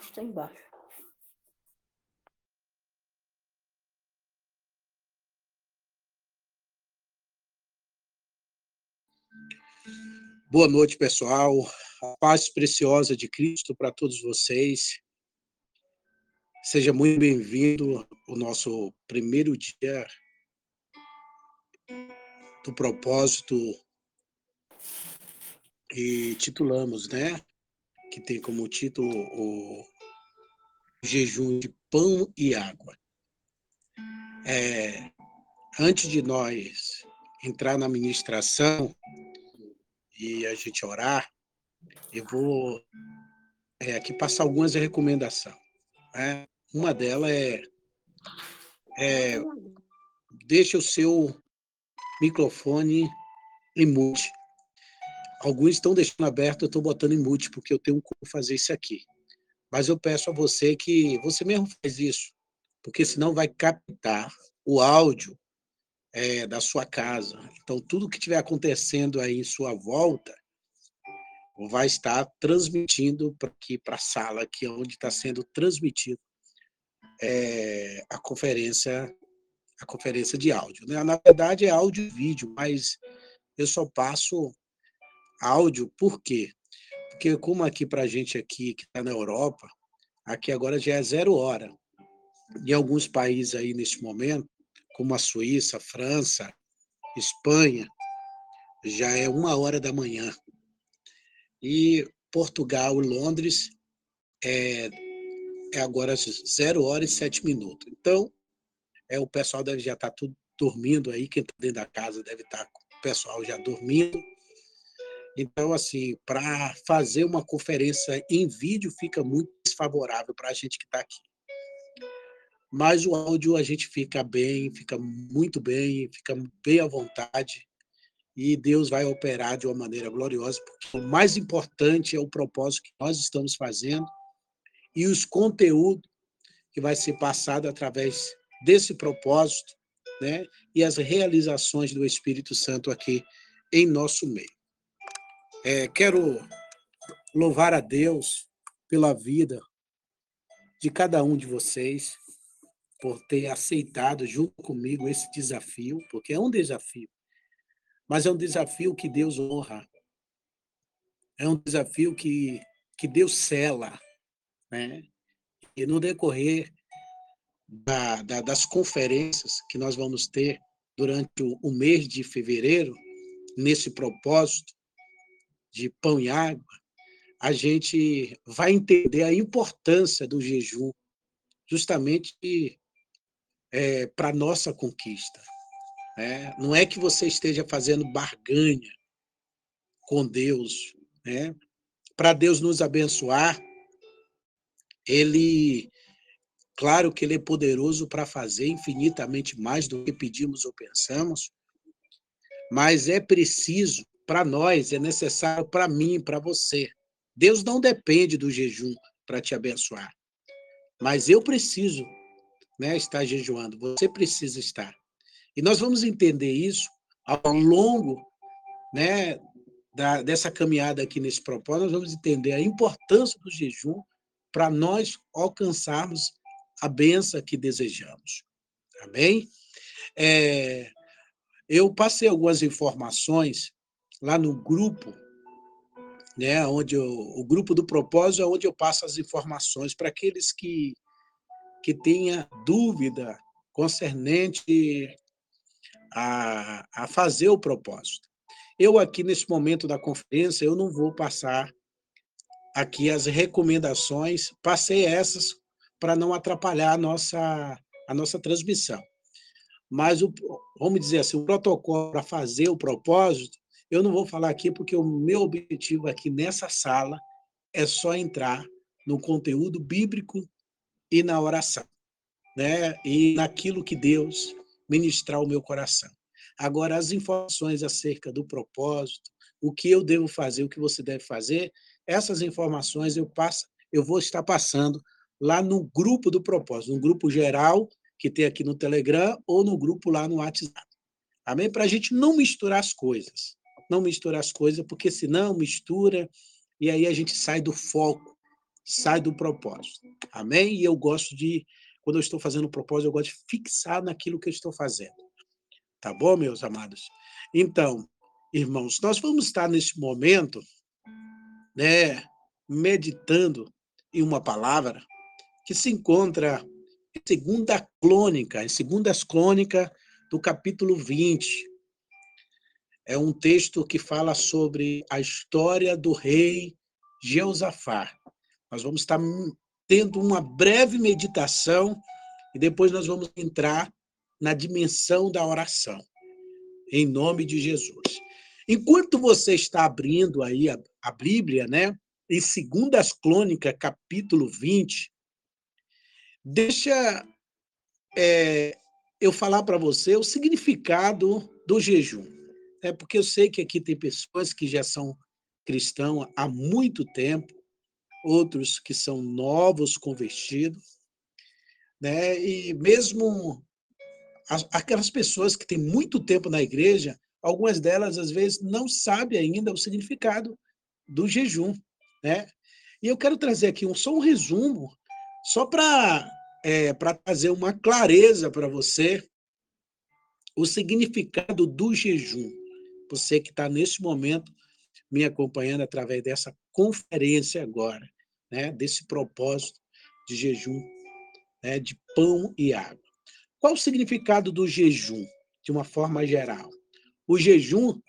Está embaixo. Boa noite, pessoal. A paz preciosa de Cristo para todos vocês. Seja muito bem-vindo ao nosso primeiro dia do propósito e titulamos, né? Que tem como título o jejum de pão e água. É, antes de nós entrar na ministração e a gente orar, eu vou é, aqui passar algumas recomendações. Né? Uma delas é, é deixa o seu microfone em mute. Alguns estão deixando aberto, eu estou botando em mute, porque eu tenho como fazer isso aqui. Mas eu peço a você que você mesmo faz isso, porque senão vai captar o áudio é, da sua casa. Então, tudo que estiver acontecendo aí em sua volta vai estar transmitindo para aqui para a sala, aqui onde está sendo transmitido é, a conferência a conferência de áudio. Né? Na verdade, é áudio e vídeo, mas eu só passo áudio por quê? Porque como aqui para a gente aqui que está na Europa, aqui agora já é zero hora. Em alguns países aí neste momento, como a Suíça, a França, Espanha, já é uma hora da manhã. E Portugal Londres é, é agora zero hora e sete minutos. Então, é, o pessoal deve já estar tá tudo dormindo aí, quem está dentro da casa deve estar tá o pessoal já dormindo. Então, assim, para fazer uma conferência em vídeo fica muito desfavorável para a gente que está aqui. Mas o áudio a gente fica bem, fica muito bem, fica bem à vontade e Deus vai operar de uma maneira gloriosa, porque o mais importante é o propósito que nós estamos fazendo e os conteúdos que vai ser passado através desse propósito, né? E as realizações do Espírito Santo aqui em nosso meio. É, quero louvar a Deus pela vida de cada um de vocês, por ter aceitado junto comigo esse desafio, porque é um desafio, mas é um desafio que Deus honra, é um desafio que, que Deus cela, né? E no decorrer da, da, das conferências que nós vamos ter durante o, o mês de fevereiro, nesse propósito de pão e água, a gente vai entender a importância do jejum, justamente é, para nossa conquista. Né? Não é que você esteja fazendo barganha com Deus. Né? Para Deus nos abençoar, Ele Claro que ele é poderoso para fazer infinitamente mais do que pedimos ou pensamos, mas é preciso para nós, é necessário para mim, para você. Deus não depende do jejum para te abençoar, mas eu preciso né, estar jejuando, você precisa estar. E nós vamos entender isso ao longo né, da, dessa caminhada aqui nesse propósito, nós vamos entender a importância do jejum para nós alcançarmos a benção que desejamos. Amém? É, eu passei algumas informações lá no grupo, né, onde eu, o grupo do propósito é onde eu passo as informações para aqueles que, que tenha dúvida concernente a, a fazer o propósito. Eu aqui, nesse momento da conferência, eu não vou passar aqui as recomendações, passei essas para não atrapalhar a nossa, a nossa transmissão. Mas, o, vamos dizer assim, o protocolo para fazer o propósito, eu não vou falar aqui porque o meu objetivo aqui nessa sala é só entrar no conteúdo bíblico e na oração, né? E naquilo que Deus ministrar o meu coração. Agora, as informações acerca do propósito, o que eu devo fazer, o que você deve fazer, essas informações eu passo, eu vou estar passando lá no grupo do propósito, no grupo geral que tem aqui no Telegram ou no grupo lá no WhatsApp. Amém? Para a gente não misturar as coisas. Não misturar as coisas, porque senão mistura e aí a gente sai do foco, sai do propósito. Amém? E eu gosto de, quando eu estou fazendo propósito, eu gosto de fixar naquilo que eu estou fazendo. Tá bom, meus amados? Então, irmãos, nós vamos estar nesse momento, né, meditando em uma palavra que se encontra em segunda crônica, em segundas crônicas do capítulo 20. É um texto que fala sobre a história do rei Jeosafá. Nós vamos estar tendo uma breve meditação e depois nós vamos entrar na dimensão da oração. Em nome de Jesus. Enquanto você está abrindo aí a, a Bíblia, né, em Segundas Crônicas, capítulo 20, deixa é, eu falar para você o significado do jejum. É porque eu sei que aqui tem pessoas que já são cristãos há muito tempo, outros que são novos convertidos, né? E mesmo aquelas pessoas que têm muito tempo na igreja, algumas delas às vezes não sabem ainda o significado do jejum, né? E eu quero trazer aqui um, só um resumo, só para é, para trazer uma clareza para você o significado do jejum. Você que está nesse momento me acompanhando através dessa conferência agora, né, desse propósito de jejum, né, de pão e água. Qual o significado do jejum, de uma forma geral? O jejum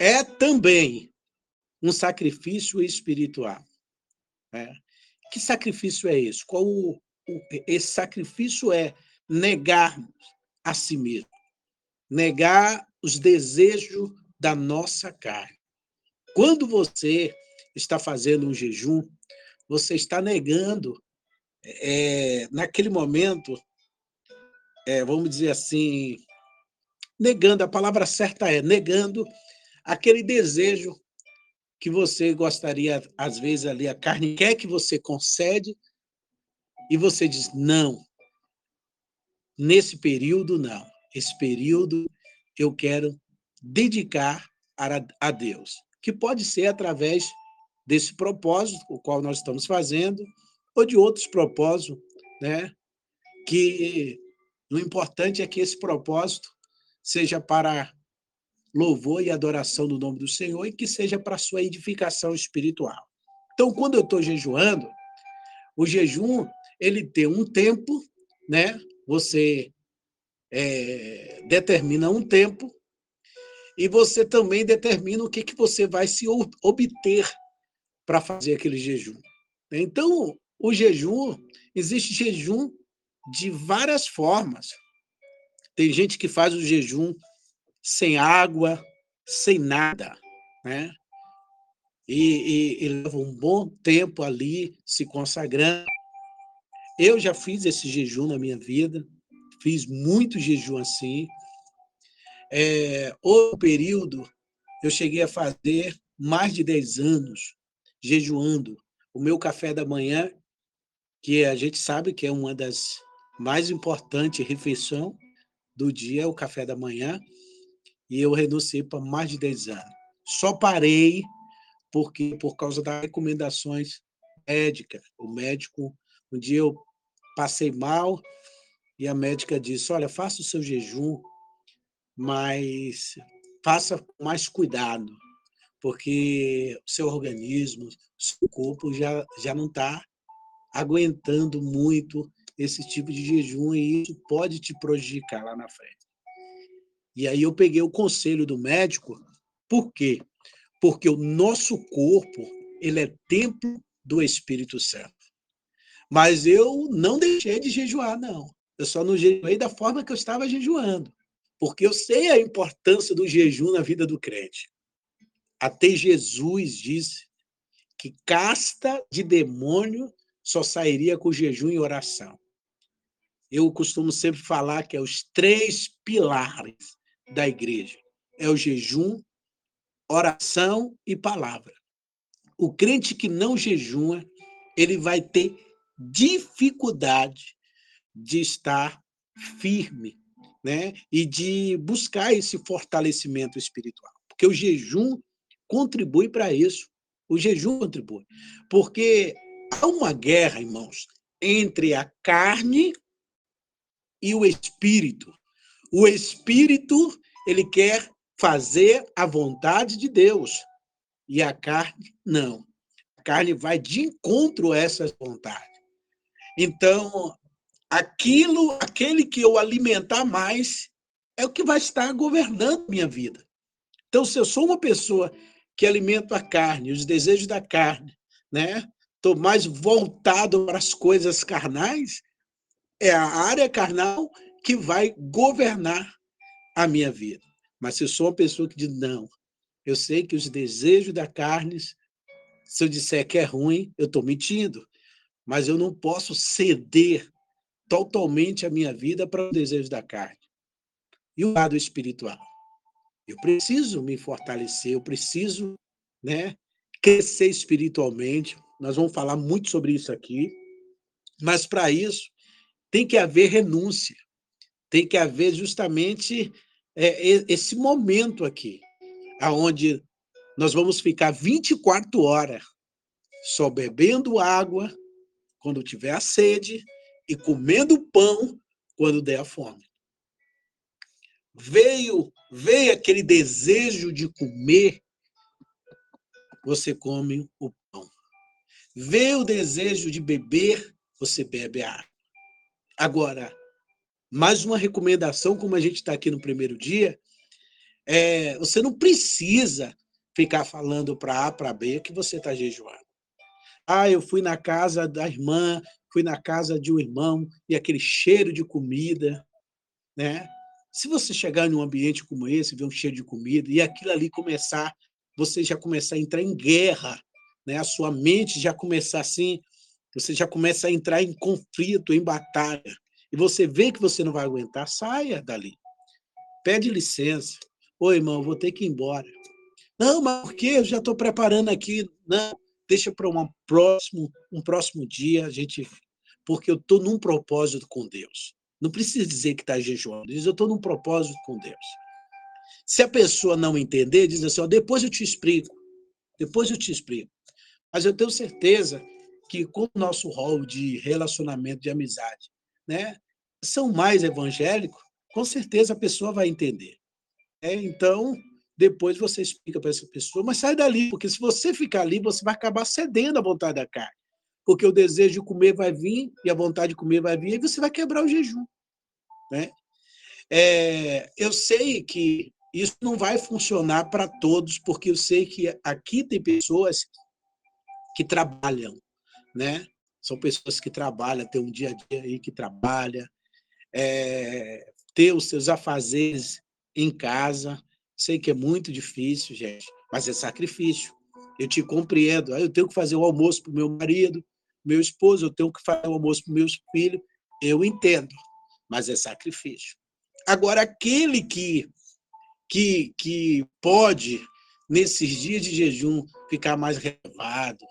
é também um sacrifício espiritual. Né? Que sacrifício é esse? Qual o, o, esse sacrifício é negar a si mesmo, negar os desejos da nossa carne. Quando você está fazendo um jejum, você está negando, é, naquele momento, é, vamos dizer assim, negando, a palavra certa é negando aquele desejo que você gostaria, às vezes, ali, a carne quer que você concede, e você diz, não, nesse período, não. Esse período eu quero dedicar a Deus, que pode ser através desse propósito, o qual nós estamos fazendo, ou de outros propósitos, né? Que o importante é que esse propósito seja para louvor e adoração do nome do Senhor e que seja para sua edificação espiritual. Então, quando eu estou jejuando, o jejum ele tem um tempo, né? Você é, determina um tempo e você também determina o que, que você vai se obter para fazer aquele jejum. Então, o jejum, existe jejum de várias formas. Tem gente que faz o jejum sem água, sem nada, né? E, e, e leva um bom tempo ali se consagrando. Eu já fiz esse jejum na minha vida, fiz muito jejum assim. É, outro período, eu cheguei a fazer mais de 10 anos jejuando. O meu café da manhã, que a gente sabe que é uma das mais importantes refeições do dia, é o café da manhã, e eu renunciei para mais de 10 anos. Só parei porque por causa das recomendações médicas. O médico, um dia eu passei mal e a médica disse: "Olha, faça o seu jejum, mas faça com mais cuidado, porque o seu organismo, o seu corpo já, já não está aguentando muito esse tipo de jejum e isso pode te prejudicar lá na frente. E aí eu peguei o conselho do médico, por quê? Porque o nosso corpo, ele é templo do Espírito Santo. Mas eu não deixei de jejuar, não. Eu só não jejuei da forma que eu estava jejuando, porque eu sei a importância do jejum na vida do crente. Até Jesus disse que casta de demônio só sairia com jejum e oração. Eu costumo sempre falar que é os três pilares da igreja. É o jejum, oração e palavra. O crente que não jejua, ele vai ter dificuldade de estar firme, né? E de buscar esse fortalecimento espiritual. Porque o jejum contribui para isso. O jejum contribui. Porque há uma guerra, irmãos, entre a carne e o espírito. O espírito, ele quer fazer a vontade de Deus, e a carne não. A carne vai de encontro a essas vontades. Então, aquilo, aquele que eu alimentar mais é o que vai estar governando minha vida. Então, se eu sou uma pessoa que alimento a carne, os desejos da carne, né? Estou mais voltado para as coisas carnais, é a área carnal que vai governar a minha vida. Mas se eu sou uma pessoa que diz, não, eu sei que os desejos da carne, se eu disser que é ruim, eu estou mentindo. Mas eu não posso ceder totalmente a minha vida para os desejos da carne. E o lado espiritual? Eu preciso me fortalecer, eu preciso né, crescer espiritualmente. Nós vamos falar muito sobre isso aqui. Mas, para isso, tem que haver renúncia. Tem que haver justamente é, esse momento aqui, aonde nós vamos ficar 24 horas só bebendo água quando tiver a sede e comendo pão quando der a fome. Veio, veio aquele desejo de comer, você come o pão. Veio o desejo de beber, você bebe a água. Agora, mais uma recomendação, como a gente está aqui no primeiro dia, é, você não precisa ficar falando para A, para B que você está jejuando. Ah, eu fui na casa da irmã, fui na casa de um irmão e aquele cheiro de comida, né? Se você chegar num ambiente como esse, ver um cheiro de comida e aquilo ali começar, você já começar a entrar em guerra, né? A sua mente já começar assim, você já começa a entrar em conflito, em batalha e você vê que você não vai aguentar, saia dali. Pede licença. Oi, irmão, vou ter que ir embora. Não, mas por quê? Eu já estou preparando aqui. Não, deixa para um próximo, um próximo dia, a gente, porque eu estou num propósito com Deus. Não precisa dizer que está jejuando, diz eu estou num propósito com Deus. Se a pessoa não entender, diz assim, ó, depois eu te explico, depois eu te explico. Mas eu tenho certeza que com o nosso rol de relacionamento, de amizade, né, são mais evangélicos, com certeza a pessoa vai entender. É, então, depois você explica para essa pessoa, mas sai dali, porque se você ficar ali, você vai acabar cedendo à vontade da carne. Porque o desejo de comer vai vir e a vontade de comer vai vir, e você vai quebrar o jejum. Né? É, eu sei que isso não vai funcionar para todos, porque eu sei que aqui tem pessoas que trabalham, né? São pessoas que trabalham, tem um dia a dia aí que trabalha, é, ter os seus afazeres em casa. Sei que é muito difícil, gente, mas é sacrifício. Eu te compreendo. Eu tenho que fazer o almoço para o meu marido, meu esposo, eu tenho que fazer o almoço para meus filhos. Eu entendo, mas é sacrifício. Agora, aquele que, que, que pode, nesses dias de jejum, ficar mais relevado,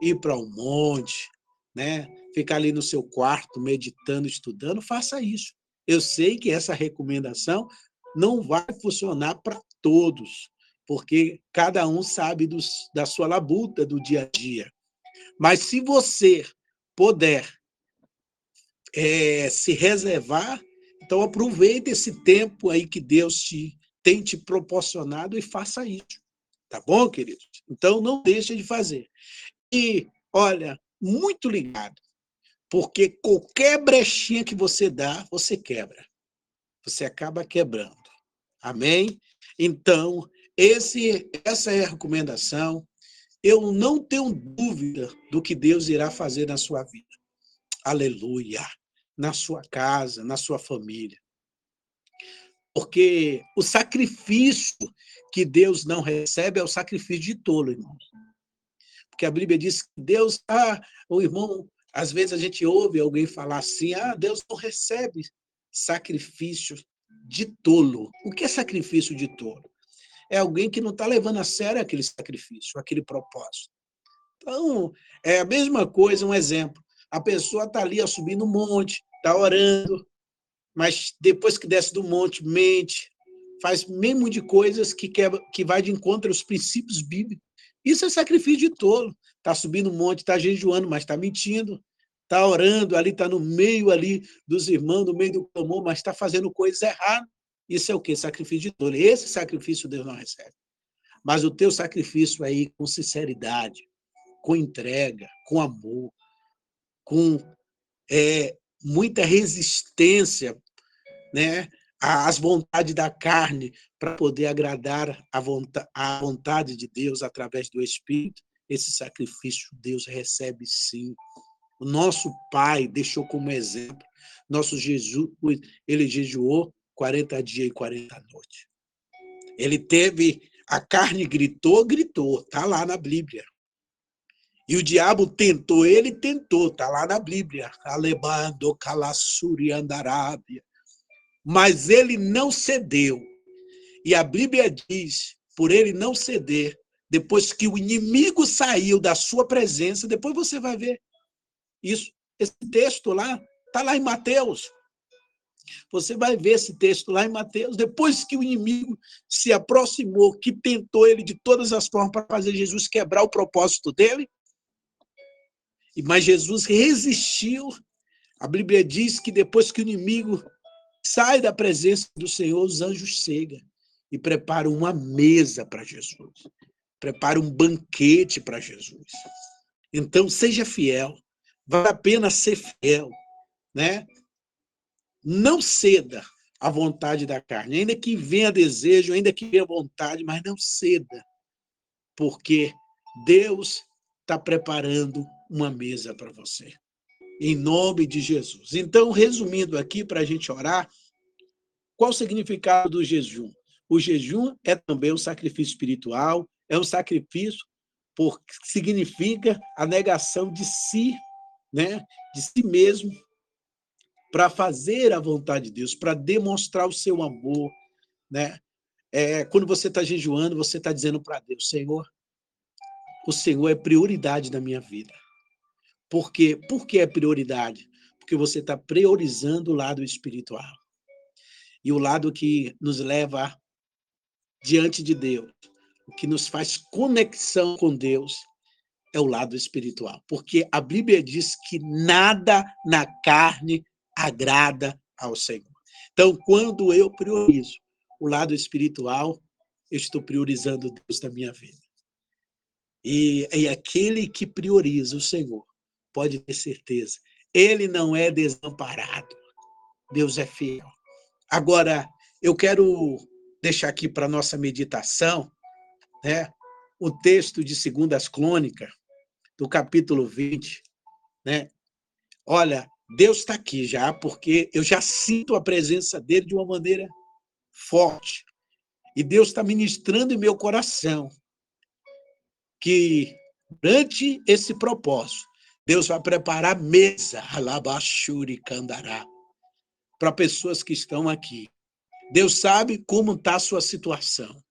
ir para um monte, né? ficar ali no seu quarto meditando, estudando, faça isso. Eu sei que essa recomendação não vai funcionar para todos, porque cada um sabe dos, da sua labuta do dia a dia. Mas se você puder é, se reservar, então aproveite esse tempo aí que Deus te, tem te proporcionado e faça isso. Tá bom, queridos? Então não deixe de fazer. E, olha, muito ligado. Porque qualquer brechinha que você dá, você quebra. Você acaba quebrando. Amém? Então, esse, essa é a recomendação. Eu não tenho dúvida do que Deus irá fazer na sua vida. Aleluia! Na sua casa, na sua família. Porque o sacrifício que Deus não recebe é o sacrifício de tolo, irmãos. Porque a Bíblia diz que Deus, ah, o irmão, às vezes a gente ouve alguém falar assim: ah, Deus não recebe sacrifício de tolo. O que é sacrifício de tolo? É alguém que não está levando a sério aquele sacrifício, aquele propósito. Então, é a mesma coisa, um exemplo. A pessoa está ali subindo um monte, está orando, mas depois que desce do monte, mente, faz mesmo de coisas que, quebra, que vai de encontro aos princípios bíblicos. Isso é sacrifício de tolo. está subindo um monte, está jejuando, mas está mentindo, está orando, ali está no meio ali dos irmãos, no meio do clamor, mas está fazendo coisas erradas. Isso é o quê? Sacrifício de dor. Esse sacrifício Deus não recebe. Mas o teu sacrifício aí com sinceridade, com entrega, com amor, com é, muita resistência, né? às vontades da carne para poder agradar a vontade, a vontade de Deus através do Espírito, esse sacrifício Deus recebe sim. O nosso Pai deixou como exemplo. Nosso Jesus, ele jejuou 40 dias e 40 noites. Ele teve, a carne gritou, gritou, está lá na Bíblia. E o diabo tentou, ele tentou, está lá na Bíblia. Alebando, Calassuri, Andarábia mas ele não cedeu. E a Bíblia diz, por ele não ceder, depois que o inimigo saiu da sua presença, depois você vai ver isso. Esse texto lá está lá em Mateus. Você vai ver esse texto lá em Mateus. Depois que o inimigo se aproximou, que tentou ele de todas as formas para fazer Jesus quebrar o propósito dele, mas Jesus resistiu. A Bíblia diz que depois que o inimigo sai da presença do Senhor, os anjos chegam e preparam uma mesa para Jesus, preparam um banquete para Jesus. Então, seja fiel, vale a pena ser fiel, né? Não ceda à vontade da carne, ainda que venha desejo, ainda que venha vontade, mas não ceda, porque Deus está preparando uma mesa para você em nome de Jesus. Então, resumindo aqui, para a gente orar, qual o significado do jejum? O jejum é também um sacrifício espiritual, é um sacrifício porque significa a negação de si, né, de si mesmo, para fazer a vontade de Deus, para demonstrar o seu amor, né? É, quando você está jejuando, você está dizendo para Deus, Senhor, o Senhor é prioridade da minha vida. Por quê? Por que é prioridade? Porque você está priorizando o lado espiritual. E o lado que nos leva diante de Deus, o que nos faz conexão com Deus, é o lado espiritual. Porque a Bíblia diz que nada na carne agrada ao Senhor. Então, quando eu priorizo o lado espiritual, eu estou priorizando Deus da minha vida. E, e aquele que prioriza o Senhor, pode ter certeza. Ele não é desamparado. Deus é fiel. Agora, eu quero deixar aqui para nossa meditação, né, o texto de Segundas Crônicas, do capítulo 20, né? Olha, Deus está aqui já, porque eu já sinto a presença dele de uma maneira forte. E Deus está ministrando em meu coração que, durante esse propósito, Deus vai preparar mesa, alabashuri candará, para pessoas que estão aqui. Deus sabe como está a sua situação.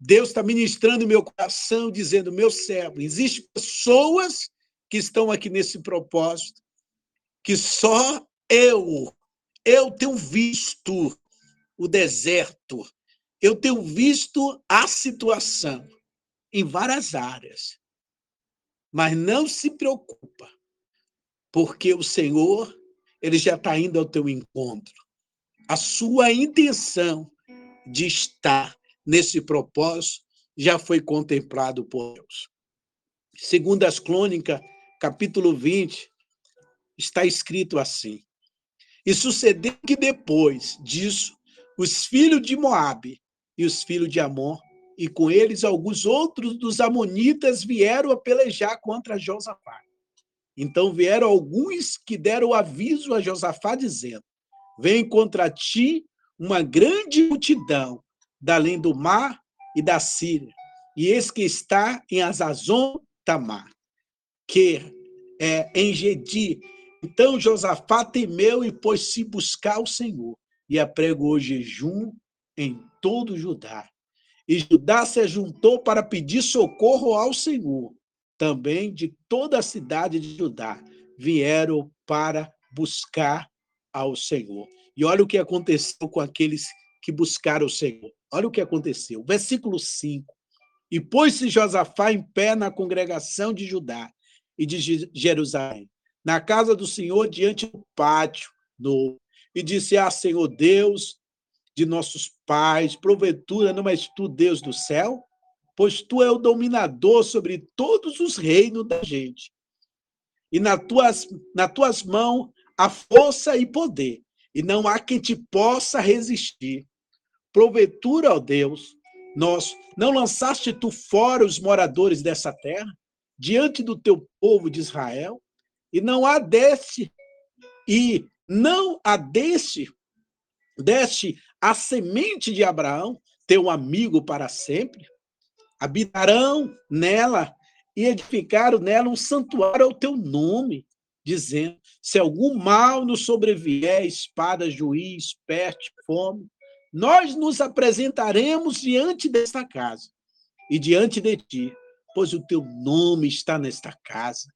Deus está ministrando meu coração, dizendo, meu servo, existem pessoas que estão aqui nesse propósito, que só eu, eu tenho visto o deserto, eu tenho visto a situação em várias áreas. Mas não se preocupa, porque o Senhor, ele já está indo ao teu encontro. A sua intenção de estar nesse propósito já foi contemplado por Deus. Segundo as Crônicas, capítulo 20, está escrito assim: E sucedeu que depois disso, os filhos de Moabe e os filhos de Amon e com eles alguns outros dos amonitas vieram a pelejar contra Josafá. Então vieram alguns que deram aviso a Josafá, dizendo: Vem contra ti uma grande multidão da além do mar e da Síria, e eis que está em Azazon Tamar, que é em Gedi. Então Josafá temeu e pôs-se buscar o Senhor, e apregou jejum em todo Judá e Judá se juntou para pedir socorro ao Senhor. Também de toda a cidade de Judá vieram para buscar ao Senhor. E olha o que aconteceu com aqueles que buscaram o Senhor. Olha o que aconteceu. Versículo 5. E pôs-se Josafá em pé na congregação de Judá e de Jerusalém, na casa do Senhor, diante do pátio novo, e disse: Ah, Senhor Deus de nossos pais, porventura não és tu Deus do céu? Pois tu é o dominador sobre todos os reinos da gente. E nas tuas, nas tuas mãos há força e poder, e não há quem te possa resistir. Porventura, ó Deus, nós não lançaste tu fora os moradores dessa terra, diante do teu povo de Israel, e não há deste, e não há deste, deste a semente de Abraão, teu amigo para sempre, habitarão nela e edificaram nela um santuário ao teu nome, dizendo: se algum mal nos sobrevier, espada, juiz, peste, fome, nós nos apresentaremos diante desta casa e diante de ti, pois o teu nome está nesta casa.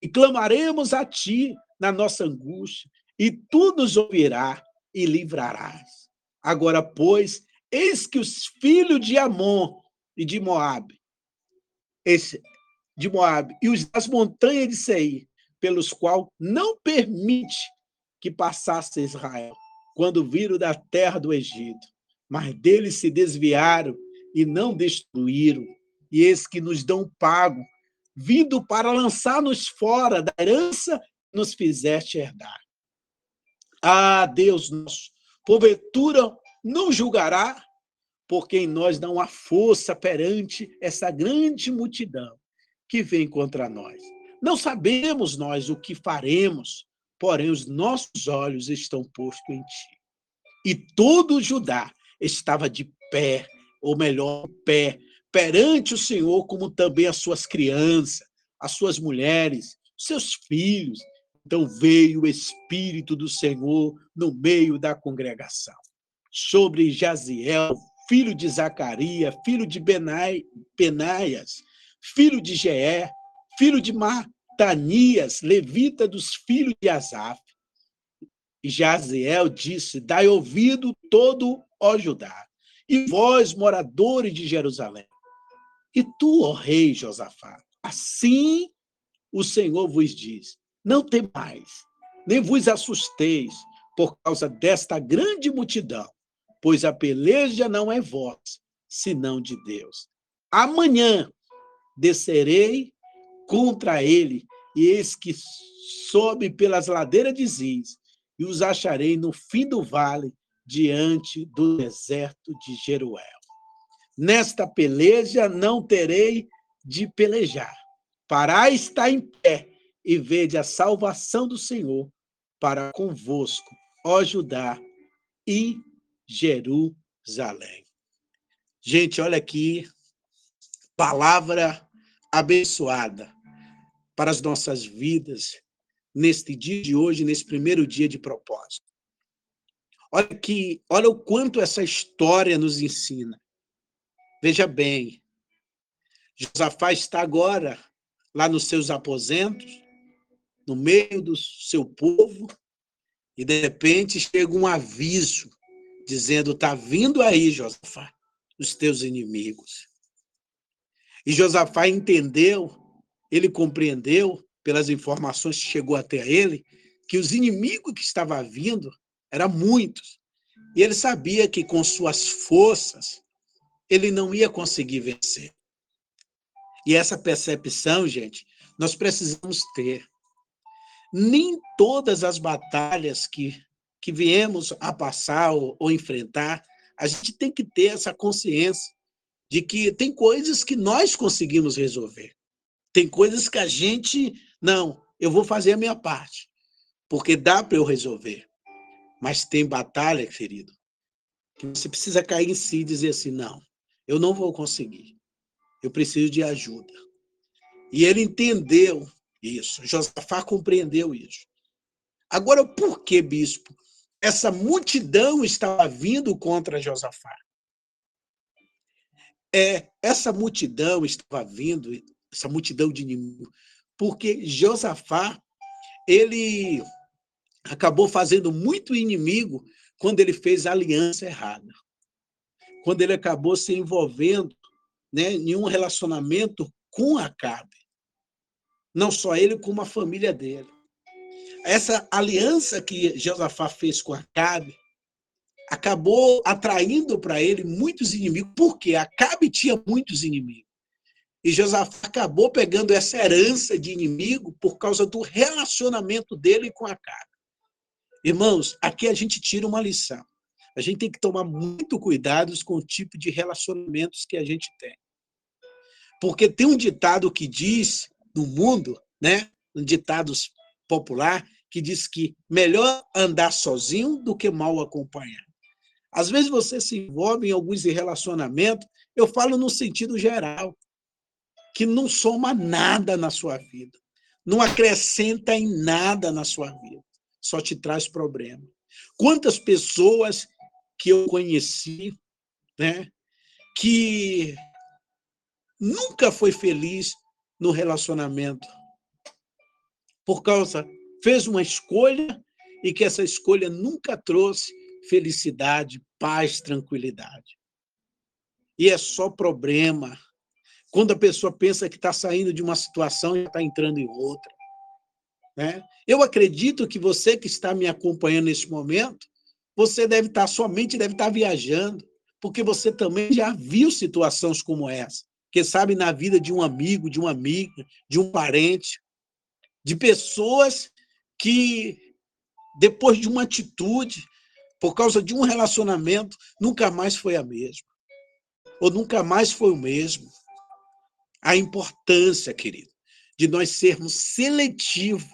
E clamaremos a ti na nossa angústia, e tu nos ouvirás e livrarás. Agora, pois, eis que os filhos de Amon e de Moabe, esse, de Moabe e os das montanhas de Seir, pelos qual não permite que passasse Israel, quando viram da terra do Egito. Mas deles se desviaram e não destruíram, e eis que nos dão pago, vindo para lançar-nos fora da herança que nos fizeste herdar. Ah, Deus nosso, porventura não julgará, porque em nós não há força perante essa grande multidão que vem contra nós. Não sabemos nós o que faremos, porém os nossos olhos estão postos em ti. E todo Judá estava de pé, ou melhor, pé, perante o Senhor, como também as suas crianças, as suas mulheres, seus filhos. Então veio o Espírito do Senhor no meio da congregação, sobre Jaziel, filho de Zacarias, filho de Benai, Benaias, filho de Jeé, filho de Matanias, levita dos filhos de Asaf. Jaziel disse: Dai ouvido todo, ó Judá, e vós, moradores de Jerusalém. E tu, ó rei Josafá, assim o Senhor vos diz: Não temais, nem vos assusteis por causa desta grande multidão, pois a peleja não é vossa, senão de Deus. Amanhã descerei contra ele, e eis que sobe pelas ladeiras de Ziz, e os acharei no fim do vale, diante do deserto de Jeruel. Nesta peleja não terei de pelejar. Parai está em pé e vede a salvação do Senhor para convosco, ó Judá e Jerusalém. Gente, olha aqui, palavra abençoada para as nossas vidas neste dia de hoje, nesse primeiro dia de propósito. Olha que, olha o quanto essa história nos ensina. Veja bem, Josafá está agora lá nos seus aposentos, no meio do seu povo, e de repente chega um aviso dizendo: está vindo aí, Josafá, os teus inimigos. E Josafá entendeu, ele compreendeu, pelas informações que chegou até ele, que os inimigos que estavam vindo eram muitos. E ele sabia que com suas forças ele não ia conseguir vencer. E essa percepção, gente, nós precisamos ter. Nem todas as batalhas que, que viemos a passar ou, ou enfrentar, a gente tem que ter essa consciência de que tem coisas que nós conseguimos resolver. Tem coisas que a gente, não, eu vou fazer a minha parte, porque dá para eu resolver. Mas tem batalha, querido, que você precisa cair em si e dizer assim: não, eu não vou conseguir. Eu preciso de ajuda. E ele entendeu isso. Josafá compreendeu isso. Agora, por que, bispo? Essa multidão estava vindo contra Josafá é, essa multidão estava vindo, essa multidão de inimigos, porque Josafá, ele acabou fazendo muito inimigo quando ele fez a aliança errada. Quando ele acabou se envolvendo né, nenhum relacionamento com Acabe. Não só ele, como a família dele. Essa aliança que Josafá fez com Acabe acabou atraindo para ele muitos inimigos, porque Acabe tinha muitos inimigos. E Josafá acabou pegando essa herança de inimigo por causa do relacionamento dele com Acabe. Irmãos, aqui a gente tira uma lição. A gente tem que tomar muito cuidado com o tipo de relacionamentos que a gente tem. Porque tem um ditado que diz no mundo, né, um ditado popular, que diz que melhor andar sozinho do que mal acompanhado. Às vezes você se envolve em alguns relacionamentos, eu falo no sentido geral, que não soma nada na sua vida, não acrescenta em nada na sua vida, só te traz problema. Quantas pessoas que eu conheci, né, que nunca foi feliz no relacionamento por causa fez uma escolha e que essa escolha nunca trouxe felicidade, paz, tranquilidade. E é só problema. Quando a pessoa pensa que está saindo de uma situação e está entrando em outra. Né? Eu acredito que você que está me acompanhando nesse momento, você deve estar, tá, sua mente deve estar tá viajando, porque você também já viu situações como essa. Que sabe na vida de um amigo, de uma amiga, de um parente, de pessoas que, depois de uma atitude, por causa de um relacionamento, nunca mais foi a mesma. Ou nunca mais foi o mesmo. A importância, querido, de nós sermos seletivos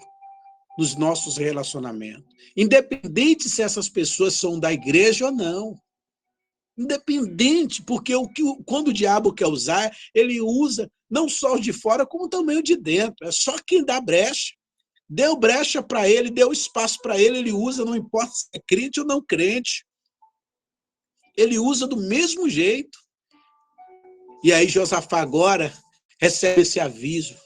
nos nossos relacionamentos. Independente se essas pessoas são da igreja ou não. Independente, porque o que, quando o diabo quer usar, ele usa não só o de fora, como também o de dentro. É só quem dá brecha. Deu brecha para ele, deu espaço para ele, ele usa, não importa se é crente ou não crente. Ele usa do mesmo jeito. E aí Josafá agora recebe esse aviso.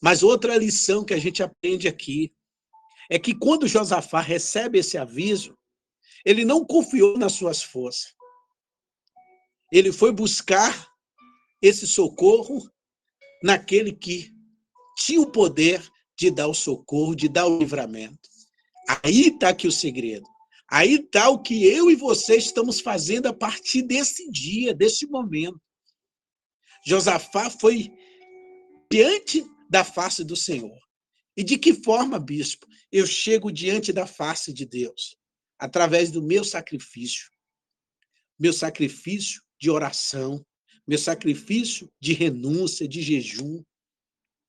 Mas outra lição que a gente aprende aqui é que quando Josafá recebe esse aviso, ele não confiou nas suas forças. Ele foi buscar esse socorro naquele que tinha o poder de dar o socorro, de dar o livramento. Aí está aqui o segredo. Aí está o que eu e você estamos fazendo a partir desse dia, desse momento. Josafá foi diante da face do Senhor. E de que forma, bispo, eu chego diante da face de Deus? Através do meu sacrifício. Meu sacrifício de oração, meu sacrifício de renúncia, de jejum,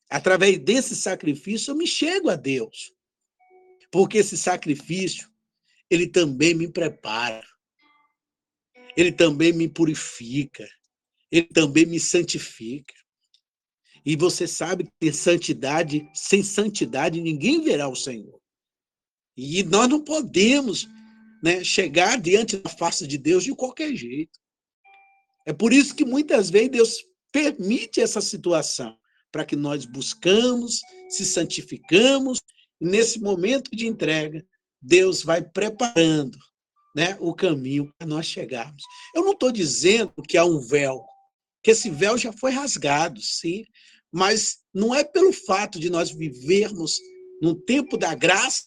Através desse sacrifício, eu me chego a Deus. Porque esse sacrifício, ele também me prepara. Ele também me purifica. Ele também me santifica. E você sabe que santidade, sem santidade ninguém verá o Senhor. E nós não podemos né, chegar diante da face de Deus de qualquer jeito. É por isso que muitas vezes Deus permite essa situação para que nós buscamos, se santificamos, e nesse momento de entrega, Deus vai preparando né, o caminho para nós chegarmos. Eu não estou dizendo que há um véu, que esse véu já foi rasgado, sim, mas não é pelo fato de nós vivermos no tempo da graça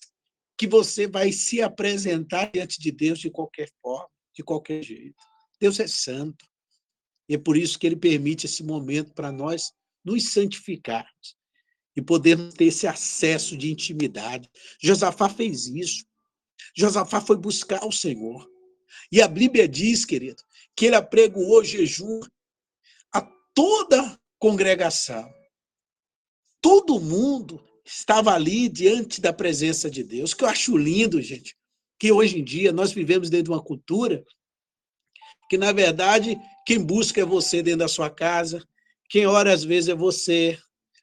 que você vai se apresentar diante de Deus de qualquer forma, de qualquer jeito. Deus é santo. E é por isso que ele permite esse momento para nós nos santificarmos e podermos ter esse acesso de intimidade. Josafá fez isso. Josafá foi buscar o Senhor. E a Bíblia diz, querido, que ele apregoou jejum a toda congregação. Todo mundo estava ali diante da presença de Deus. Que eu acho lindo, gente, que hoje em dia nós vivemos dentro de uma cultura que, na verdade, quem busca é você dentro da sua casa, quem ora às vezes é você.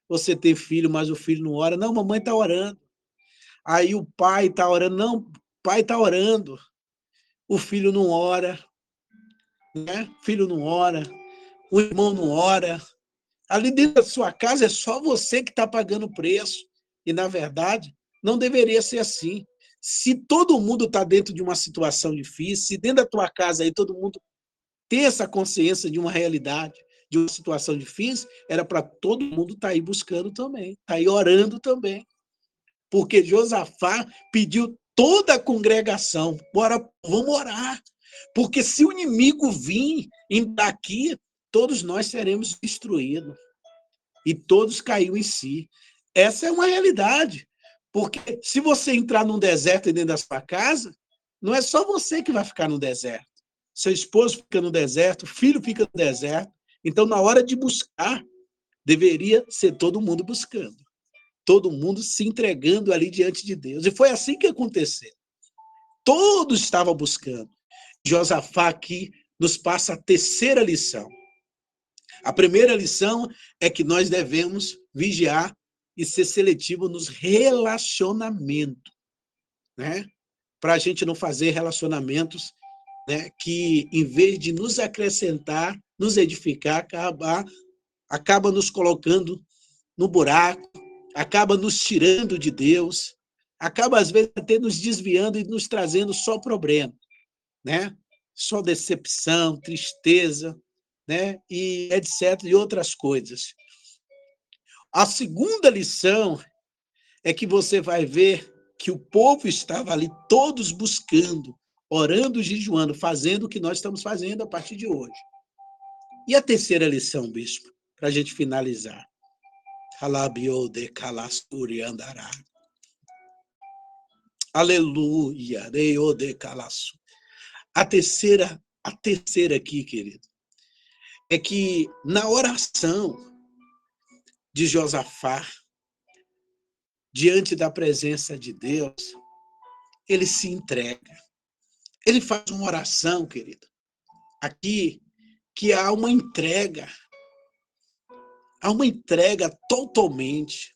Você tem filho, mas o filho não ora. Não, mamãe está orando. Aí o pai está orando. Não, o pai está orando. O filho não ora. Né? O filho não ora. O irmão não ora. Ali dentro da sua casa é só você que está pagando o preço. E, na verdade, não deveria ser assim. Se todo mundo está dentro de uma situação difícil, se dentro da tua casa aí todo mundo tem essa consciência de uma realidade, de uma situação difícil, era para todo mundo estar tá aí buscando também, estar tá aí orando também. Porque Josafá pediu toda a congregação, bora, vamos orar. Porque se o inimigo vir daqui, todos nós seremos destruídos. E todos caiu em si. Essa é uma realidade. Porque se você entrar num deserto dentro da sua casa, não é só você que vai ficar no deserto. Seu esposo fica no deserto, filho fica no deserto. Então, na hora de buscar, deveria ser todo mundo buscando. Todo mundo se entregando ali diante de Deus. E foi assim que aconteceu. Todos estavam buscando. Josafá aqui nos passa a terceira lição. A primeira lição é que nós devemos vigiar e ser seletivo nos relacionamentos, né? Para a gente não fazer relacionamentos né, que, em vez de nos acrescentar, nos edificar, acaba, acaba nos colocando no buraco, acaba nos tirando de Deus, acaba, às vezes, até nos desviando e nos trazendo só problema né? Só decepção, tristeza, né? E etc. e outras coisas. A segunda lição é que você vai ver que o povo estava ali todos buscando, orando, jejuando, fazendo o que nós estamos fazendo a partir de hoje. E a terceira lição, bispo, para a gente finalizar. de andará. Aleluia, de. A terceira, a terceira aqui, querido, é que na oração de Josafá, diante da presença de Deus, ele se entrega. Ele faz uma oração, querido, aqui, que há uma entrega. Há uma entrega totalmente.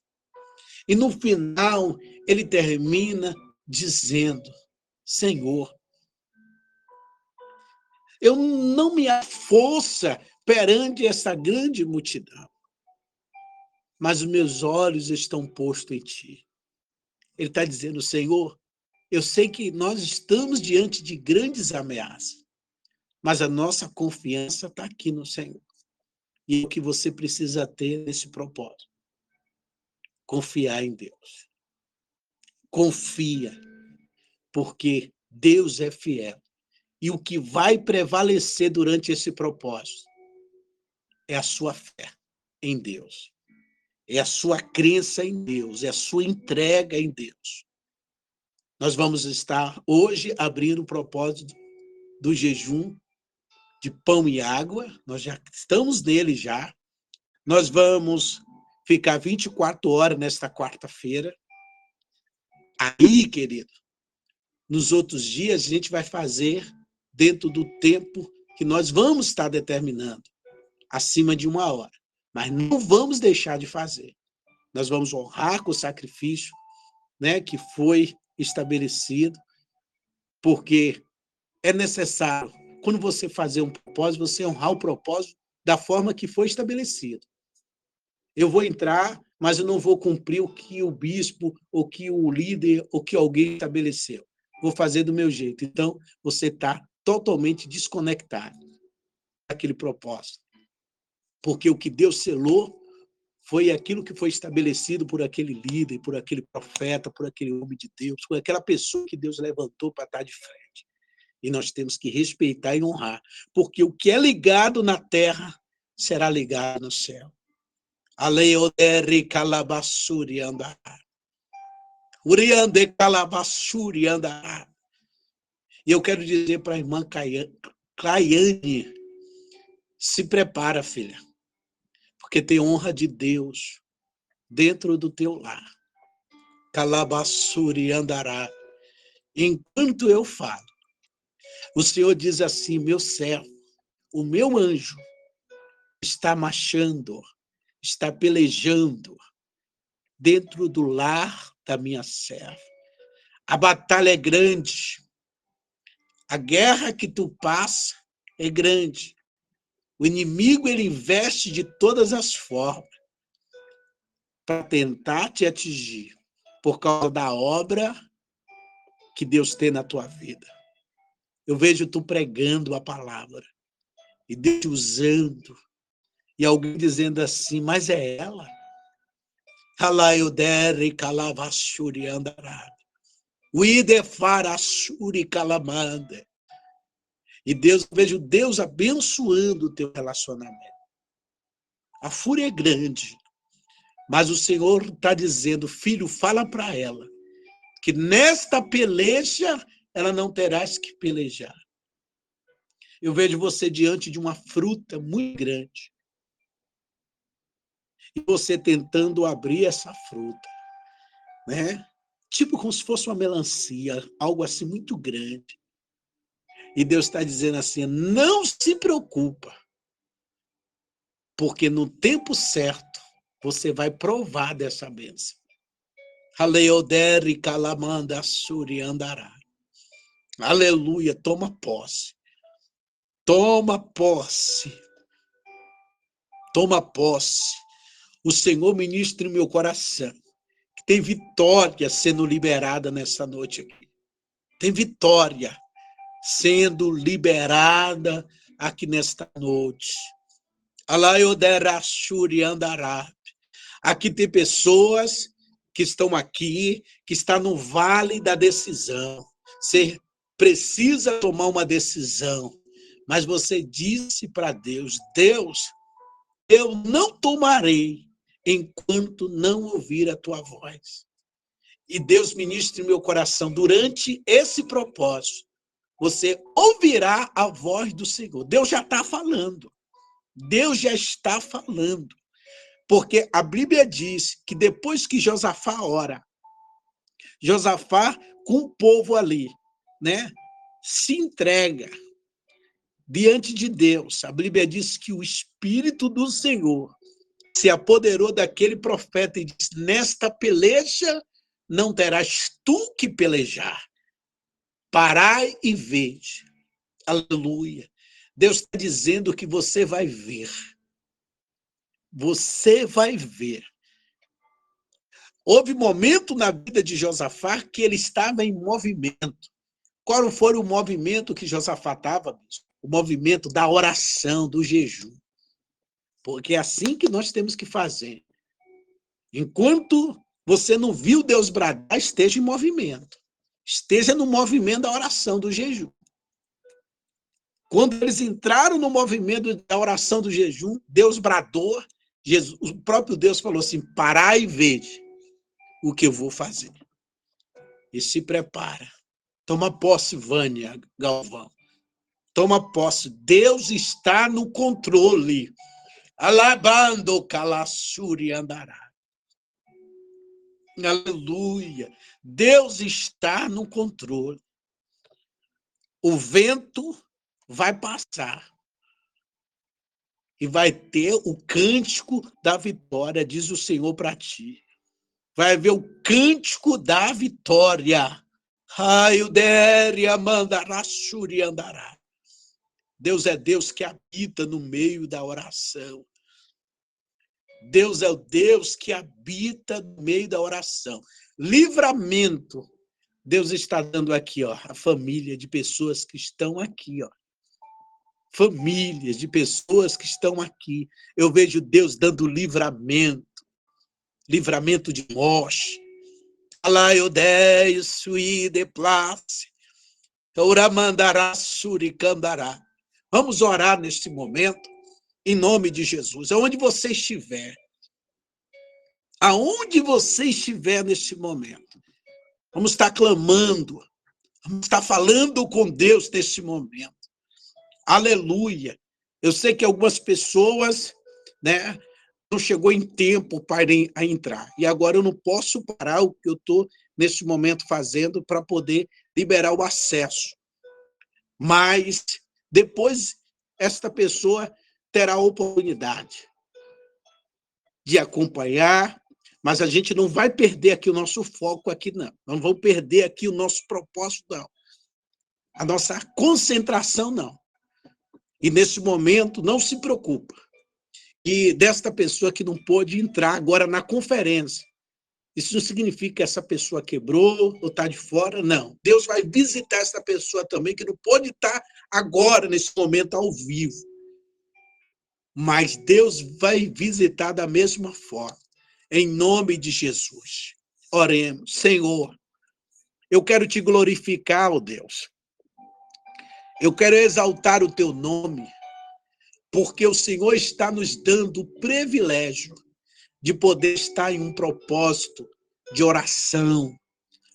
E no final, ele termina dizendo: Senhor, eu não me força perante essa grande multidão, mas os meus olhos estão postos em ti. Ele está dizendo, Senhor, eu sei que nós estamos diante de grandes ameaças, mas a nossa confiança está aqui no Senhor. E é o que você precisa ter nesse propósito. Confiar em Deus. Confia, porque Deus é fiel. E o que vai prevalecer durante esse propósito é a sua fé em Deus. É a sua crença em Deus, é a sua entrega em Deus. Nós vamos estar hoje abrindo o propósito do jejum de pão e água, nós já estamos nele já. Nós vamos ficar 24 horas nesta quarta-feira. Aí, querido, nos outros dias a gente vai fazer dentro do tempo que nós vamos estar determinando, acima de uma hora. Mas não vamos deixar de fazer. Nós vamos honrar com o sacrifício né, que foi estabelecido, porque é necessário, quando você fazer um propósito, você honrar o propósito da forma que foi estabelecido. Eu vou entrar, mas eu não vou cumprir o que o bispo, o que o líder, o que alguém estabeleceu. Vou fazer do meu jeito. Então, você está totalmente desconectado daquele propósito. Porque o que Deus selou foi aquilo que foi estabelecido por aquele líder, por aquele profeta, por aquele homem de Deus, por aquela pessoa que Deus levantou para estar de frente. E nós temos que respeitar e honrar, porque o que é ligado na terra será ligado no céu. Aleodere calabassuri andará. Uriande calabassuri andará. E eu quero dizer para a irmã Claiane, se prepara, filha, porque tem honra de Deus dentro do teu lar. Calabassuri andará. Enquanto eu falo, o Senhor diz assim: meu servo, o meu anjo está marchando, está pelejando dentro do lar da minha serva. A batalha é grande, a guerra que tu passa é grande. O inimigo ele investe de todas as formas para tentar te atingir por causa da obra que Deus tem na tua vida. Eu vejo tu pregando a palavra e Deus te usando E alguém dizendo assim, mas é ela? Alaeudere kalavashuri andarada. Uidefarashuri kalamanda. E Deus, vejo Deus abençoando o teu relacionamento. A fúria é grande, mas o Senhor está dizendo, filho, fala para ela que nesta peleja ela não terás que pelejar. Eu vejo você diante de uma fruta muito grande. E você tentando abrir essa fruta, né? Tipo como se fosse uma melancia, algo assim muito grande. E Deus está dizendo assim: não se preocupa, porque no tempo certo você vai provar dessa bênção. Calamanda suri andará. Aleluia, toma posse. Toma posse. Toma posse. O Senhor ministra em meu coração. Que tem vitória sendo liberada nessa noite aqui. Tem vitória sendo liberada aqui nesta noite. Aqui tem pessoas que estão aqui, que está no vale da decisão. Você precisa tomar uma decisão, mas você disse para Deus: Deus, eu não tomarei enquanto não ouvir a tua voz. E Deus ministre meu coração durante esse propósito. Você ouvirá a voz do Senhor. Deus já está falando. Deus já está falando. Porque a Bíblia diz que depois que Josafá ora, Josafá com o povo ali, né, se entrega diante de Deus. A Bíblia diz que o Espírito do Senhor se apoderou daquele profeta e disse: Nesta peleja não terás tu que pelejar. Parai e veja. Aleluia. Deus está dizendo que você vai ver você vai ver. Houve momento na vida de Josafá que ele estava em movimento. Qual foi o movimento que Josafá estava? O movimento da oração, do jejum. Porque é assim que nós temos que fazer. Enquanto você não viu Deus bradar, esteja em movimento. Esteja no movimento da oração, do jejum. Quando eles entraram no movimento da oração do jejum, Deus bradou Jesus, o próprio Deus falou assim: parai e vede o que eu vou fazer. E se prepara. Toma posse, Vânia Galvão. Toma posse. Deus está no controle. Alabando calassuri andará. Aleluia. Deus está no controle. O vento vai passar e vai ter o cântico da vitória, diz o Senhor para ti. Vai haver o cântico da vitória. Raio mandará shuri andará. Deus é Deus que habita no meio da oração. Deus é o Deus que habita no meio da oração. Livramento. Deus está dando aqui, ó, a família de pessoas que estão aqui, ó famílias, de pessoas que estão aqui. Eu vejo Deus dando livramento, livramento de morte. Alá eu dei sui de place. Uramandará suricandará. Vamos orar neste momento, em nome de Jesus. Aonde você estiver, aonde você estiver neste momento, vamos estar clamando, vamos estar falando com Deus neste momento. Aleluia. Eu sei que algumas pessoas, né, não chegou em tempo para a entrar. E agora eu não posso parar o que eu estou nesse momento fazendo para poder liberar o acesso. Mas depois esta pessoa terá a oportunidade de acompanhar, mas a gente não vai perder aqui o nosso foco aqui não. Não vamos perder aqui o nosso propósito não. A nossa concentração não. E nesse momento, não se preocupa. E desta pessoa que não pôde entrar agora na conferência. Isso não significa que essa pessoa quebrou ou está de fora, não. Deus vai visitar essa pessoa também, que não pode estar agora, nesse momento, ao vivo. mas Deus vai visitar da mesma forma, em nome de Jesus. Oremos, Senhor, eu quero te glorificar, ó oh Deus. Eu quero exaltar o teu nome, porque o Senhor está nos dando o privilégio de poder estar em um propósito de oração,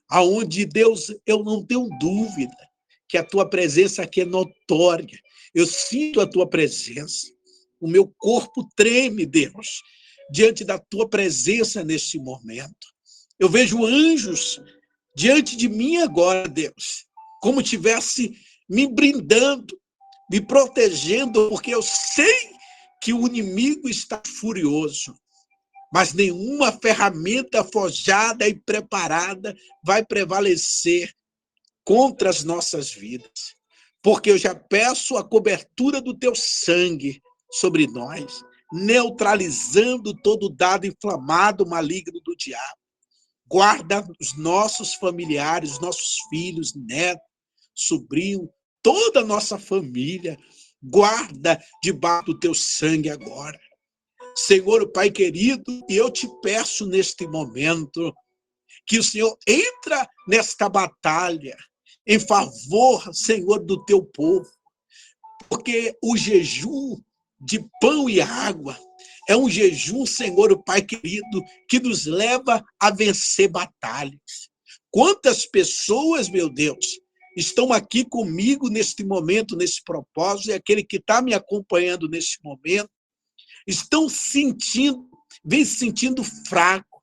aonde Deus, eu não tenho dúvida que a tua presença aqui é notória. Eu sinto a tua presença. O meu corpo treme, Deus, diante da tua presença neste momento. Eu vejo anjos diante de mim agora, Deus, como tivesse me brindando, me protegendo, porque eu sei que o inimigo está furioso. Mas nenhuma ferramenta forjada e preparada vai prevalecer contra as nossas vidas. Porque eu já peço a cobertura do teu sangue sobre nós, neutralizando todo dado inflamado, maligno do diabo. Guarda os nossos familiares, os nossos filhos, netos, sobrinho, toda a nossa família. Guarda debaixo do teu sangue agora. Senhor, Pai querido, eu te peço neste momento que o Senhor entra nesta batalha em favor, Senhor, do teu povo. Porque o jejum de pão e água é um jejum, Senhor, o Pai querido, que nos leva a vencer batalhas. Quantas pessoas, meu Deus, estão aqui comigo neste momento, nesse propósito, e aquele que está me acompanhando neste momento, estão sentindo, vem se sentindo fraco.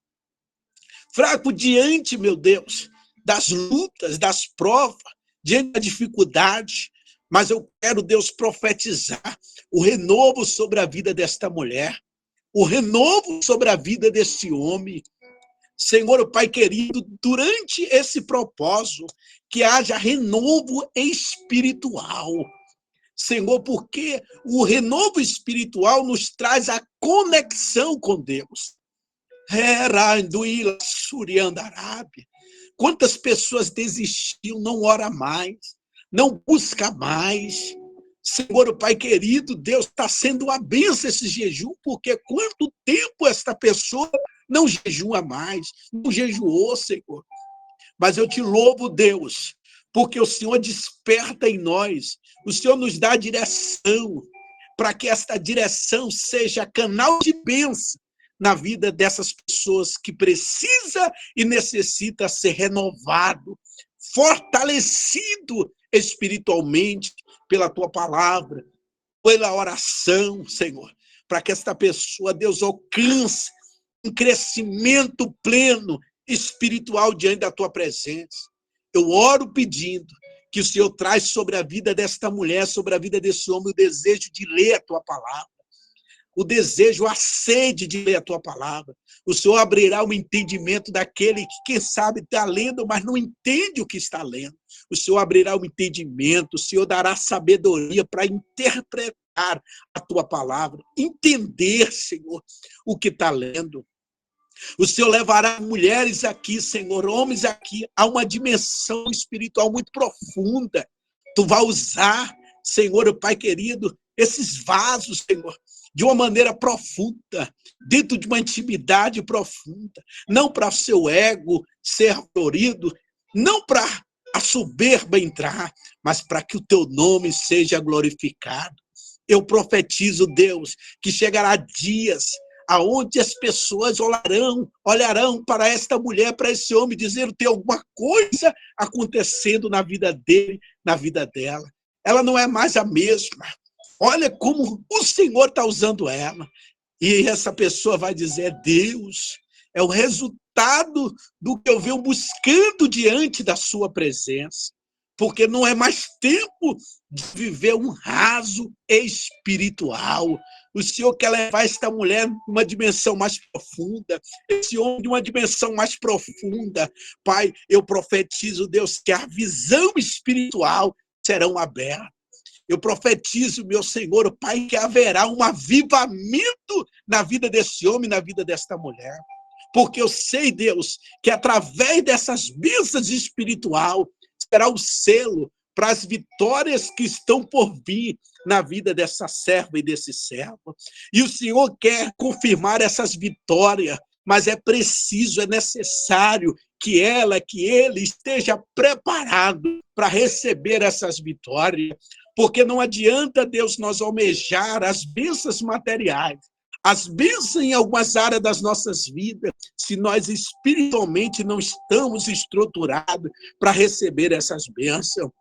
Fraco diante, meu Deus, das lutas, das provas, diante da dificuldade. Mas eu quero, Deus, profetizar o renovo sobre a vida desta mulher o renovo sobre a vida desse homem. Senhor, Pai querido, durante esse propósito, que haja renovo espiritual. Senhor, porque o renovo espiritual nos traz a conexão com Deus. Quantas pessoas desistiam, não ora mais, não busca mais, Senhor, Pai querido, Deus está sendo uma benção esse jejum, porque quanto tempo esta pessoa não jejua mais, não jejuou, Senhor. Mas eu te louvo, Deus, porque o Senhor desperta em nós, o Senhor nos dá direção, para que esta direção seja canal de bênção na vida dessas pessoas que precisa e necessita ser renovado, fortalecido espiritualmente, pela tua palavra, pela oração, Senhor, para que esta pessoa, Deus, alcance um crescimento pleno espiritual diante da tua presença. Eu oro pedindo que o Senhor traz sobre a vida desta mulher, sobre a vida desse homem, o desejo de ler a tua palavra o desejo, a sede de ler a tua palavra. O Senhor abrirá o entendimento daquele que, quem sabe, está lendo, mas não entende o que está lendo. O Senhor abrirá o entendimento, o Senhor dará sabedoria para interpretar a tua palavra, entender, Senhor, o que está lendo. O Senhor levará mulheres aqui, Senhor, homens aqui, a uma dimensão espiritual muito profunda. Tu vai usar, Senhor, Pai querido, esses vasos, Senhor, de uma maneira profunda, dentro de uma intimidade profunda, não para seu ego ser florido, não para a soberba entrar, mas para que o teu nome seja glorificado. Eu profetizo, Deus, que chegará dias aonde as pessoas olharão, olharão para esta mulher, para esse homem, dizendo tem alguma coisa acontecendo na vida dele, na vida dela. Ela não é mais a mesma. Olha como o Senhor está usando ela. E essa pessoa vai dizer: Deus, é o resultado do que eu venho buscando diante da Sua presença. Porque não é mais tempo de viver um raso espiritual. O Senhor quer levar esta mulher uma dimensão mais profunda, esse homem de uma dimensão mais profunda. Pai, eu profetizo, Deus, que a visão espiritual serão abertas eu profetizo, meu Senhor, Pai, que haverá um avivamento na vida desse homem, na vida desta mulher. Porque eu sei, Deus, que através dessas bênçãos espiritual será o selo, para as vitórias que estão por vir na vida dessa serva e desse servo. E o Senhor quer confirmar essas vitórias, mas é preciso, é necessário que ela, que ele esteja preparado para receber essas vitórias, porque não adianta Deus nós almejar as bênçãos materiais, as bênçãos em algumas áreas das nossas vidas, se nós espiritualmente não estamos estruturados para receber essas bênçãos.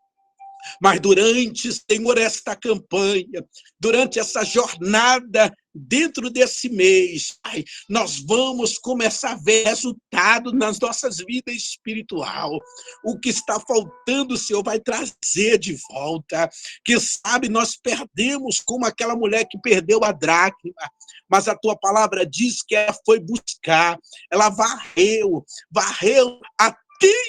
Mas durante, Senhor, esta campanha, durante essa jornada dentro desse mês, Pai, nós vamos começar a ver resultado nas nossas vidas espiritual. O que está faltando, o Senhor vai trazer de volta. Que sabe, nós perdemos como aquela mulher que perdeu a dracma, mas a tua palavra diz que ela foi buscar, ela varreu, varreu até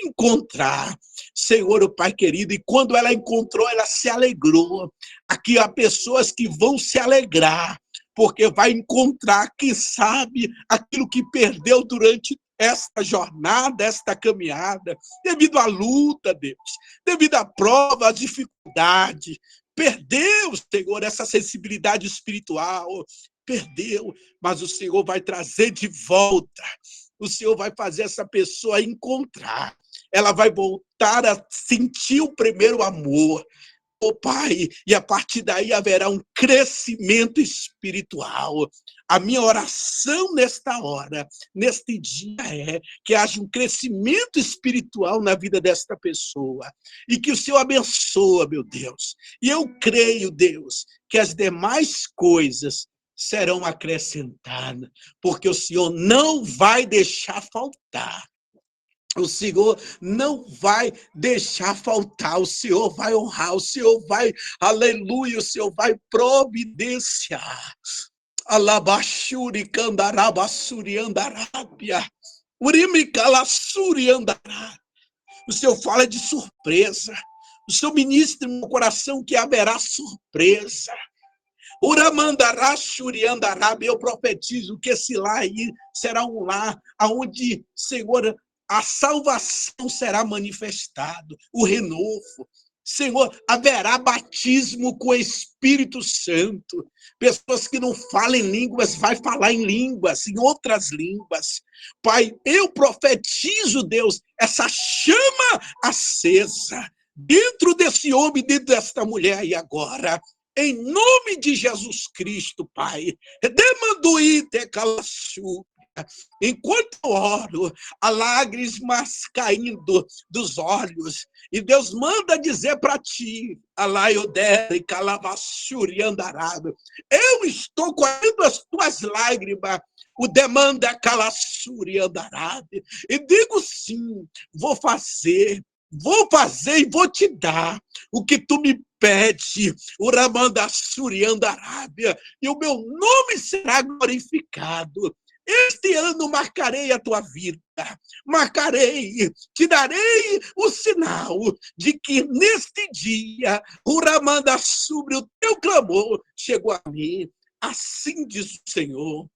encontrar. Senhor, o Pai querido, e quando ela encontrou, ela se alegrou. Aqui há pessoas que vão se alegrar, porque vai encontrar, quem sabe, aquilo que perdeu durante esta jornada, esta caminhada, devido à luta, Deus, devido à prova, à dificuldade. Perdeu, Senhor, essa sensibilidade espiritual, perdeu, mas o Senhor vai trazer de volta. O Senhor vai fazer essa pessoa encontrar. Ela vai voltar a sentir o primeiro amor. Oh, Pai, e a partir daí haverá um crescimento espiritual. A minha oração nesta hora, neste dia, é que haja um crescimento espiritual na vida desta pessoa. E que o Senhor abençoe, meu Deus. E eu creio, Deus, que as demais coisas serão acrescentadas, porque o Senhor não vai deixar faltar. O Senhor não vai deixar faltar, o Senhor vai honrar, o Senhor vai, aleluia, o Senhor vai providenciar. Alabashuri candarabasuri andarábia. Urimicalassuri andará. O Senhor fala de surpresa. O Senhor ministra no coração que haverá surpresa. Uramandará, Shuriandarab, eu profetizo que esse lar aí será um lar onde, Senhor, a salvação será manifestado, o renovo. Senhor, haverá batismo com o Espírito Santo. Pessoas que não falam em línguas, vai falar em línguas, em outras línguas. Pai, eu profetizo, Deus, essa chama acesa dentro desse homem, dentro desta mulher e agora em nome de Jesus Cristo, Pai. Demanduíte calassu. Enquanto oro, há lágrimas caindo dos olhos, e Deus manda dizer para ti, Alaiodere, Calavassuri, Andarado, eu estou correndo as tuas lágrimas, o demanda Calassuri, Andarado, e digo sim, vou fazer, vou fazer e vou te dar o que tu me pede, Uramanda Surianda Arábia, e o meu nome será glorificado. Este ano marcarei a tua vida, marcarei, te darei o sinal de que neste dia, Uramanda sobre o teu clamor chegou a mim. Assim diz o Senhor.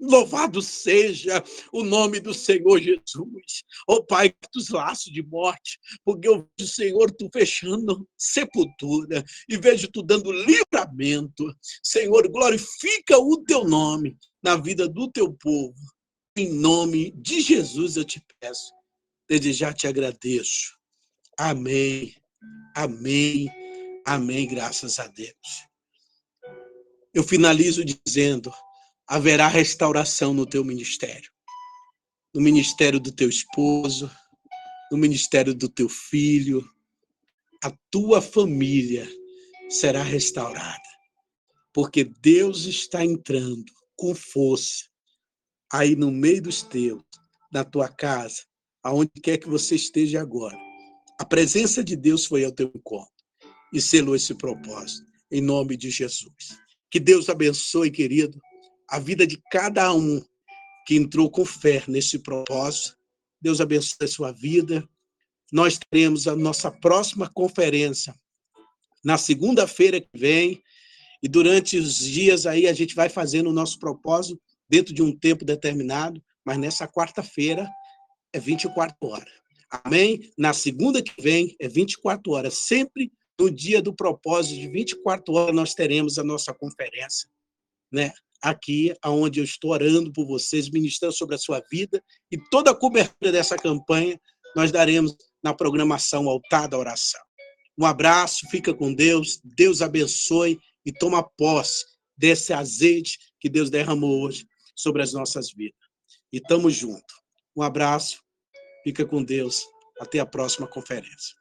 Louvado seja o nome do Senhor Jesus. Ó oh, Pai, dos laços de morte, porque eu vejo, Senhor, tu fechando sepultura e vejo tu dando livramento. Senhor, glorifica o teu nome na vida do teu povo. Em nome de Jesus eu te peço. Desde já te agradeço. Amém. Amém. Amém. Graças a Deus. Eu finalizo dizendo haverá restauração no teu ministério. No ministério do teu esposo, no ministério do teu filho, a tua família será restaurada. Porque Deus está entrando com força aí no meio dos teus, na tua casa, aonde quer que você esteja agora. A presença de Deus foi ao teu encontro e selou esse propósito, em nome de Jesus. Que Deus abençoe, querido a vida de cada um que entrou com fé nesse propósito. Deus abençoe a sua vida. Nós teremos a nossa próxima conferência na segunda-feira que vem. E durante os dias aí a gente vai fazendo o nosso propósito dentro de um tempo determinado, mas nessa quarta-feira é 24 horas. Amém? Na segunda que vem, é 24 horas. Sempre no dia do propósito de 24 horas, nós teremos a nossa conferência, né? Aqui, onde eu estou orando por vocês, ministrando sobre a sua vida e toda a cobertura dessa campanha, nós daremos na programação Altar da Oração. Um abraço, fica com Deus, Deus abençoe e toma posse desse azeite que Deus derramou hoje sobre as nossas vidas. E tamo junto. Um abraço, fica com Deus, até a próxima conferência.